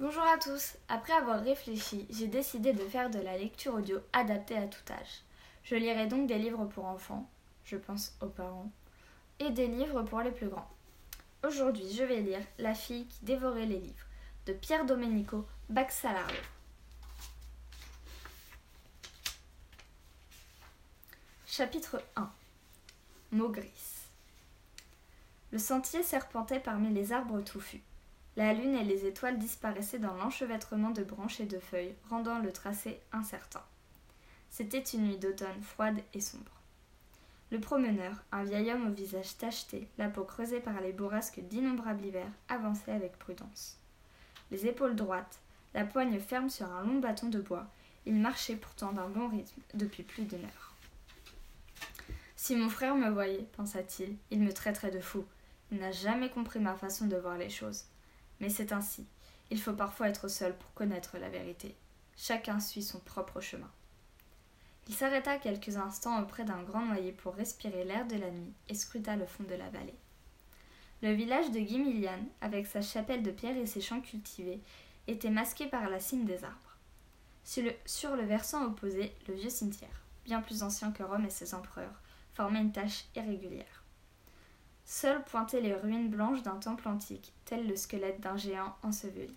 Bonjour à tous. Après avoir réfléchi, j'ai décidé de faire de la lecture audio adaptée à tout âge. Je lirai donc des livres pour enfants, je pense aux parents, et des livres pour les plus grands. Aujourd'hui, je vais lire La fille qui dévorait les livres de Pierre Domenico Baxalario. Chapitre 1 Maugrisse Le sentier serpentait parmi les arbres touffus. La lune et les étoiles disparaissaient dans l'enchevêtrement de branches et de feuilles, rendant le tracé incertain. C'était une nuit d'automne froide et sombre. Le promeneur, un vieil homme au visage tacheté, la peau creusée par les bourrasques d'innombrables hivers, avançait avec prudence. Les épaules droites, la poigne ferme sur un long bâton de bois, il marchait pourtant d'un bon rythme depuis plus d'une heure. Si mon frère me voyait, pensa-t-il, il me traiterait de fou. Il n'a jamais compris ma façon de voir les choses. Mais c'est ainsi. Il faut parfois être seul pour connaître la vérité. Chacun suit son propre chemin. Il s'arrêta quelques instants auprès d'un grand noyer pour respirer l'air de la nuit et scruta le fond de la vallée. Le village de Guimilian, avec sa chapelle de pierre et ses champs cultivés, était masqué par la cime des arbres. Sur le, sur le versant opposé, le vieux cimetière, bien plus ancien que Rome et ses empereurs, formait une tache irrégulière. Seules pointaient les ruines blanches d'un temple antique, tel le squelette d'un géant enseveli.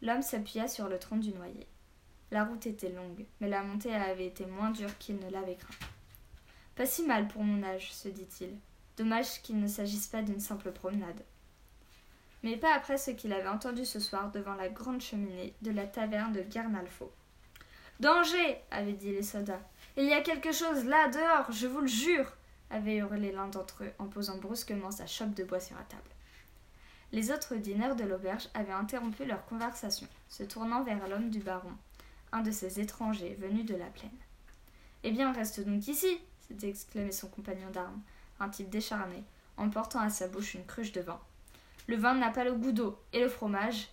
L'homme s'appuya sur le tronc du noyer. La route était longue, mais la montée avait été moins dure qu'il ne l'avait craint. Pas si mal pour mon âge, se dit-il. Dommage qu'il ne s'agisse pas d'une simple promenade. Mais pas après ce qu'il avait entendu ce soir devant la grande cheminée de la taverne de Garnalfo. Danger avaient dit les soldats. Il y a quelque chose là dehors, je vous le jure avait hurlé l'un d'entre eux en posant brusquement sa chope de bois sur la table. Les autres dîneurs de l'auberge avaient interrompu leur conversation, se tournant vers l'homme du baron, un de ces étrangers venus de la plaine. Eh bien, reste donc ici s'était exclamé son compagnon d'armes, un type décharné, en portant à sa bouche une cruche de vin. Le vin n'a pas le goût d'eau, et le fromage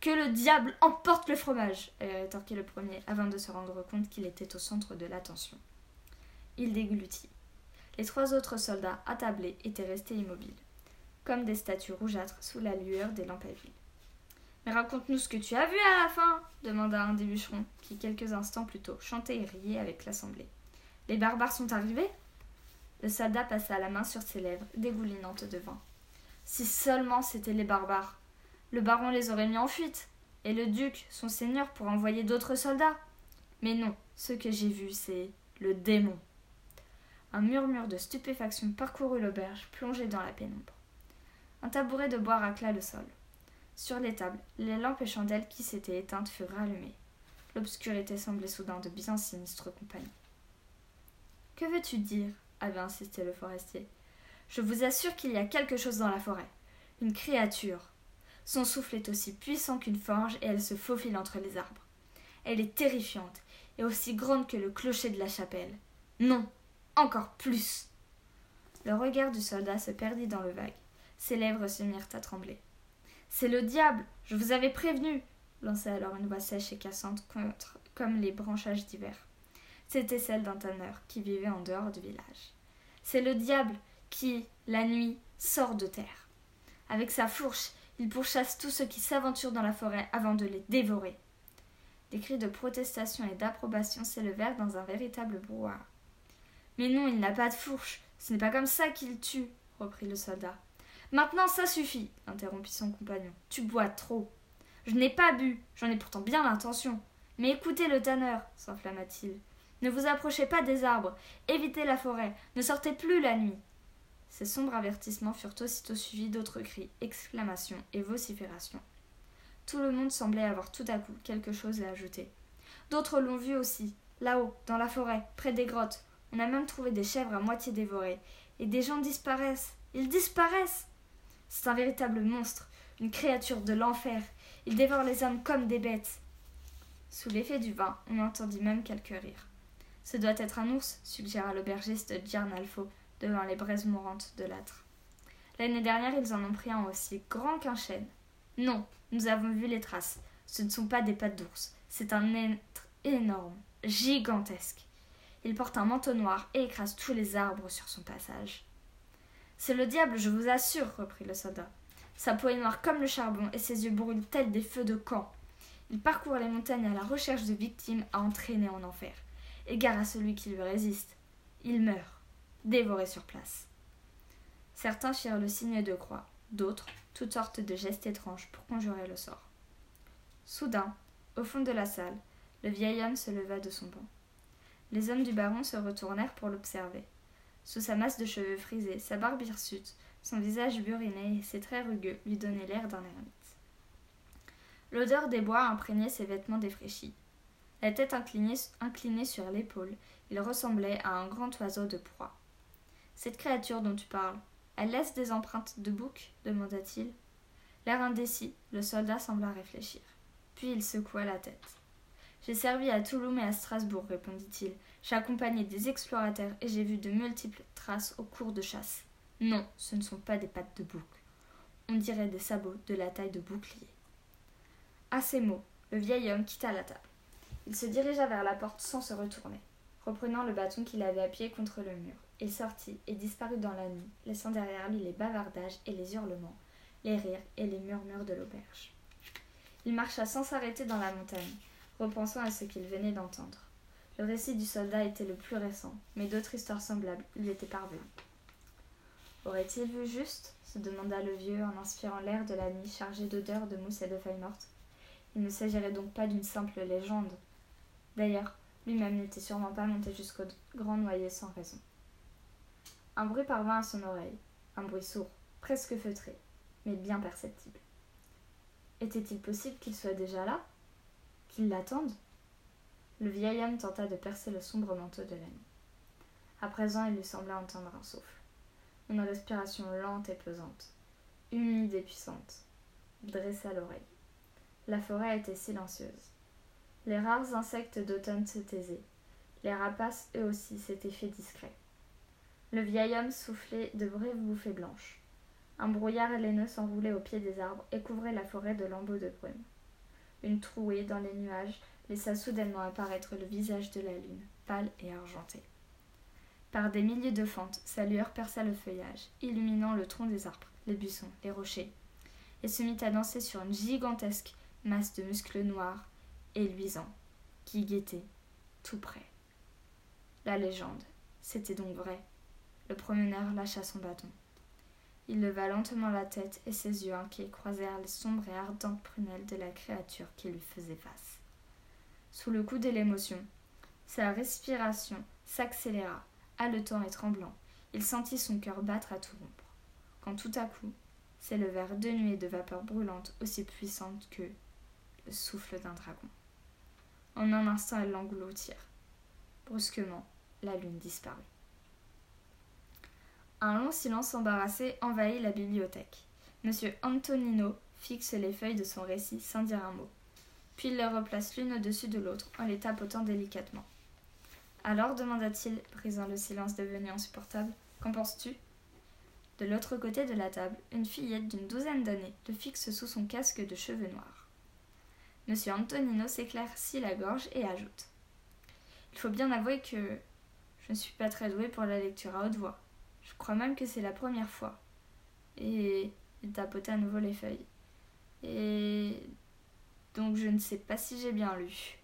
Que le diable emporte le fromage avait rétorqué le premier, avant de se rendre compte qu'il était au centre de l'attention. Il déglutit. Les trois autres soldats, attablés, étaient restés immobiles, comme des statues rougeâtres sous la lueur des lampes à huile. Mais raconte-nous ce que tu as vu à la fin demanda un des bûcherons, qui quelques instants plus tôt chantait et riait avec l'assemblée. Les barbares sont arrivés Le soldat passa la main sur ses lèvres, dégoulinantes de vin. Si seulement c'étaient les barbares Le baron les aurait mis en fuite, et le duc, son seigneur, pour envoyer d'autres soldats. Mais non, ce que j'ai vu, c'est le démon. Un murmure de stupéfaction parcourut l'auberge, plongée dans la pénombre. Un tabouret de bois racla le sol. Sur les tables, les lampes et chandelles qui s'étaient éteintes furent rallumées. L'obscurité semblait soudain de bien sinistre compagnie. Que veux-tu dire? avait insisté le forestier. Je vous assure qu'il y a quelque chose dans la forêt. Une créature. Son souffle est aussi puissant qu'une forge et elle se faufile entre les arbres. Elle est terrifiante et aussi grande que le clocher de la chapelle. Non, encore plus. Le regard du soldat se perdit dans le vague. Ses lèvres se mirent à trembler. C'est le diable. Je vous avais prévenu. lança alors une voix sèche et cassante contre, comme les branchages d'hiver. C'était celle d'un tanneur qui vivait en dehors du village. C'est le diable qui, la nuit, sort de terre. Avec sa fourche, il pourchasse tous ceux qui s'aventurent dans la forêt avant de les dévorer. Des cris de protestation et d'approbation s'élevèrent dans un véritable brouhaha. Mais non, il n'a pas de fourche. Ce n'est pas comme ça qu'il tue, reprit le soldat. Maintenant, ça suffit, interrompit son compagnon. Tu bois trop. Je n'ai pas bu, j'en ai pourtant bien l'intention. Mais écoutez le tanneur, s'enflamma-t-il. Ne vous approchez pas des arbres, évitez la forêt, ne sortez plus la nuit. Ces sombres avertissements furent aussitôt suivis d'autres cris, exclamations et vociférations. Tout le monde semblait avoir tout à coup quelque chose à ajouter. D'autres l'ont vu aussi, là-haut, dans la forêt, près des grottes. On a même trouvé des chèvres à moitié dévorées. Et des gens disparaissent. Ils disparaissent. C'est un véritable monstre, une créature de l'enfer. Il dévore les hommes comme des bêtes. Sous l'effet du vin, on entendit même quelques rires. Ce doit être un ours, suggéra l'aubergiste Giarnalfo, devant les braises mourantes de l'âtre. L'année dernière, ils en ont pris un aussi grand qu'un chêne. Non, nous avons vu les traces. Ce ne sont pas des pattes d'ours. C'est un être énorme, gigantesque. Il porte un manteau noir et écrase tous les arbres sur son passage. C'est le diable, je vous assure, reprit le soldat. Sa peau est noire comme le charbon et ses yeux brûlent tels des feux de camp. Il parcourt les montagnes à la recherche de victimes à entraîner en enfer. Égare à celui qui lui résiste. Il meurt, dévoré sur place. Certains firent le signe de croix, d'autres toutes sortes de gestes étranges pour conjurer le sort. Soudain, au fond de la salle, le vieil homme se leva de son banc. Les hommes du baron se retournèrent pour l'observer. Sous sa masse de cheveux frisés, sa barbe hirsute, son visage buriné et ses traits rugueux lui donnaient l'air d'un ermite. L'odeur des bois imprégnait ses vêtements défraîchis. La tête inclinée, inclinée sur l'épaule, il ressemblait à un grand oiseau de proie. Cette créature dont tu parles, elle laisse des empreintes de bouc? demanda-t-il. L'air indécis, le soldat sembla réfléchir. Puis il secoua la tête. J'ai servi à Toulouse et à Strasbourg, répondit-il. J'ai accompagné des explorateurs et j'ai vu de multiples traces au cours de chasse. Non, ce ne sont pas des pattes de bouc. On dirait des sabots de la taille de bouclier. À ces mots, le vieil homme quitta la table. Il se dirigea vers la porte sans se retourner, reprenant le bâton qu'il avait appuyé contre le mur. Il sortit et disparut dans la nuit, laissant derrière lui les bavardages et les hurlements, les rires et les murmures de l'auberge. Il marcha sans s'arrêter dans la montagne, repensant à ce qu'il venait d'entendre. Le récit du soldat était le plus récent, mais d'autres histoires semblables lui étaient parvenues. Aurait-il vu juste? se demanda le vieux en inspirant l'air de la nuit chargé d'odeurs de mousse et de feuilles mortes. Il ne s'agirait donc pas d'une simple légende. D'ailleurs, lui-même n'était sûrement pas monté jusqu'au grand noyer sans raison. Un bruit parvint à son oreille, un bruit sourd, presque feutré, mais bien perceptible. Était-il possible qu'il soit déjà là? Qu'il l'attende Le vieil homme tenta de percer le sombre manteau de la nuit. À présent, il lui sembla entendre un souffle, une respiration lente et pesante, humide et puissante. Dressa l'oreille. La forêt était silencieuse. Les rares insectes d'automne se taisaient. Les rapaces, eux aussi, s'étaient faits discrets. Le vieil homme soufflait de brèves bouffées blanches. Un brouillard laineux s'enroulait au pied des arbres et couvrait la forêt de lambeaux de brume. Une trouée dans les nuages laissa soudainement apparaître le visage de la lune, pâle et argenté. Par des milliers de fentes, sa lueur perça le feuillage, illuminant le tronc des arbres, les buissons, les rochers, et se mit à danser sur une gigantesque masse de muscles noirs et luisants, qui guettait tout près. La légende, c'était donc vrai. Le promeneur lâcha son bâton. Il leva lentement la tête et ses yeux inquiets croisèrent les sombres et ardentes prunelles de la créature qui lui faisait face. Sous le coup de l'émotion, sa respiration s'accéléra, haletant et tremblant. Il sentit son cœur battre à tout rompre. Quand tout à coup s'élevèrent deux nuées de vapeur brûlante aussi puissantes que le souffle d'un dragon. En un instant, elles l'engloutirent. Brusquement, la lune disparut. Un long silence embarrassé envahit la bibliothèque. Monsieur Antonino fixe les feuilles de son récit sans dire un mot. Puis il les replace l'une au-dessus de l'autre en les tapotant délicatement. Alors demanda-t-il, brisant le silence devenu insupportable, qu'en penses-tu? De l'autre côté de la table, une fillette d'une douzaine d'années le fixe sous son casque de cheveux noirs. Monsieur Antonino s'éclaircit la gorge et ajoute Il faut bien avouer que je ne suis pas très doué pour la lecture à haute voix. Je crois même que c'est la première fois. Et il tapotait à nouveau les feuilles. Et donc je ne sais pas si j'ai bien lu.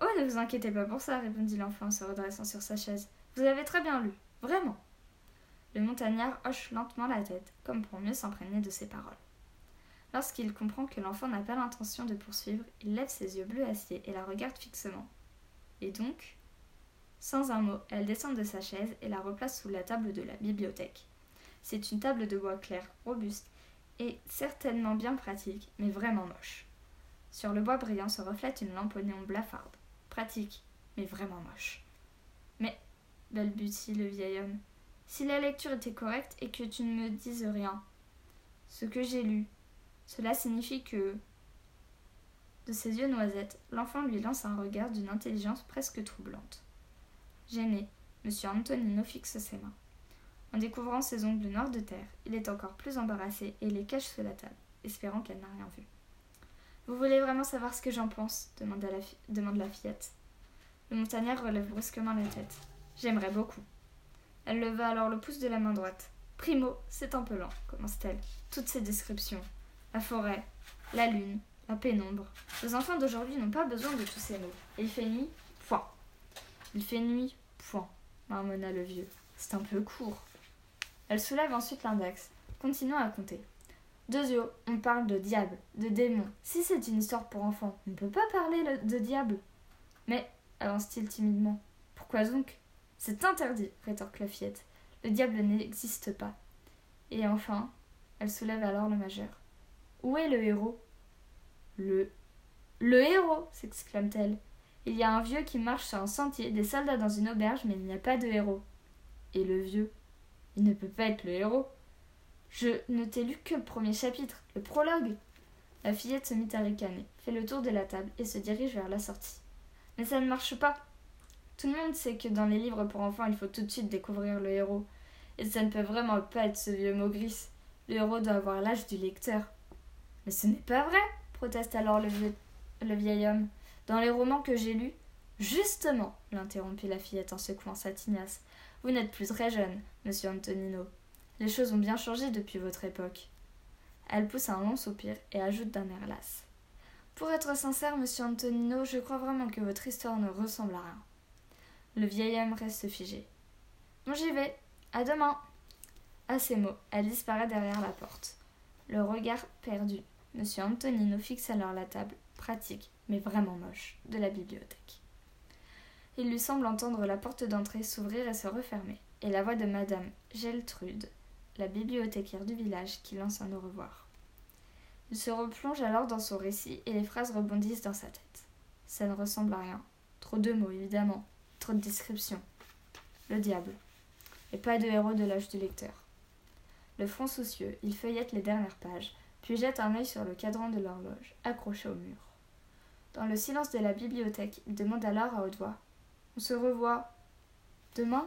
Oh, ne vous inquiétez pas pour ça, répondit l'enfant en se redressant sur sa chaise. Vous avez très bien lu, vraiment. Le montagnard hoche lentement la tête, comme pour mieux s'imprégner de ses paroles. Lorsqu'il comprend que l'enfant n'a pas l'intention de poursuivre, il lève ses yeux bleus acier et la regarde fixement. Et donc sans un mot, elle descend de sa chaise et la replace sous la table de la bibliothèque. C'est une table de bois clair, robuste et certainement bien pratique, mais vraiment moche. Sur le bois brillant se reflète une lampe néon blafarde. Pratique, mais vraiment moche. Mais, balbutie le vieil homme, si la lecture était correcte et que tu ne me dises rien, ce que j'ai lu, cela signifie que. De ses yeux noisettes, l'enfant lui lance un regard d'une intelligence presque troublante. Gêné, M. Antonino fixe ses mains. En découvrant ses ongles noirs de terre, il est encore plus embarrassé et les cache sous la table, espérant qu'elle n'a rien vu. Vous voulez vraiment savoir ce que j'en pense? demande la, fillette. Le montagnard relève brusquement la tête. J'aimerais beaucoup. Elle leva alors le pouce de la main droite. Primo, c'est un peu lent, commence-t-elle. Toutes ces descriptions. La forêt, la lune, la pénombre. Les enfants d'aujourd'hui n'ont pas besoin de tous ces mots. il fait. Il fait nuit, point, marmonna le vieux. C'est un peu court. Elle soulève ensuite l'index, continuant à compter. Deux yeux, on parle de diable, de démon. Si c'est une histoire pour enfants, on ne peut pas parler de diable. Mais, avance-t-il timidement, pourquoi donc? C'est interdit, rétorque la fillette. Le diable n'existe pas. Et enfin, elle soulève alors le majeur. Où est le héros? Le. Le héros s'exclame-t-elle. Il y a un vieux qui marche sur un sentier, des soldats dans une auberge, mais il n'y a pas de héros. Et le vieux Il ne peut pas être le héros. Je ne t'ai lu que le premier chapitre, le prologue. La fillette se mit à ricaner, fait le tour de la table et se dirige vers la sortie. Mais ça ne marche pas. Tout le monde sait que dans les livres pour enfants, il faut tout de suite découvrir le héros. Et ça ne peut vraiment pas être ce vieux mot. Le héros doit avoir l'âge du lecteur. Mais ce n'est pas vrai, proteste alors le, le vieil homme. Dans les romans que j'ai lus, justement, l'interrompit la fillette en secouant sa tignasse. Vous n'êtes plus très jeune, monsieur Antonino. Les choses ont bien changé depuis votre époque. Elle pousse un long soupir et ajoute d'un air las. Pour être sincère, monsieur Antonino, je crois vraiment que votre histoire ne ressemble à rien. Le vieil homme reste figé. Bon, j'y vais. À demain. À ces mots, elle disparaît derrière la porte. Le regard perdu, monsieur Antonino fixe alors la table, pratique, mais vraiment moche, de la bibliothèque. Il lui semble entendre la porte d'entrée s'ouvrir et se refermer, et la voix de madame Geltrude, la bibliothécaire du village, qui lance un au revoir. Il se replonge alors dans son récit et les phrases rebondissent dans sa tête. Ça ne ressemble à rien. Trop de mots, évidemment. Trop de descriptions. Le diable. Et pas de héros de l'âge du lecteur. Le front soucieux, il feuillette les dernières pages, puis jette un œil sur le cadran de l'horloge, accroché au mur. Dans le silence de la bibliothèque, il demande alors à haute voix On se revoit demain?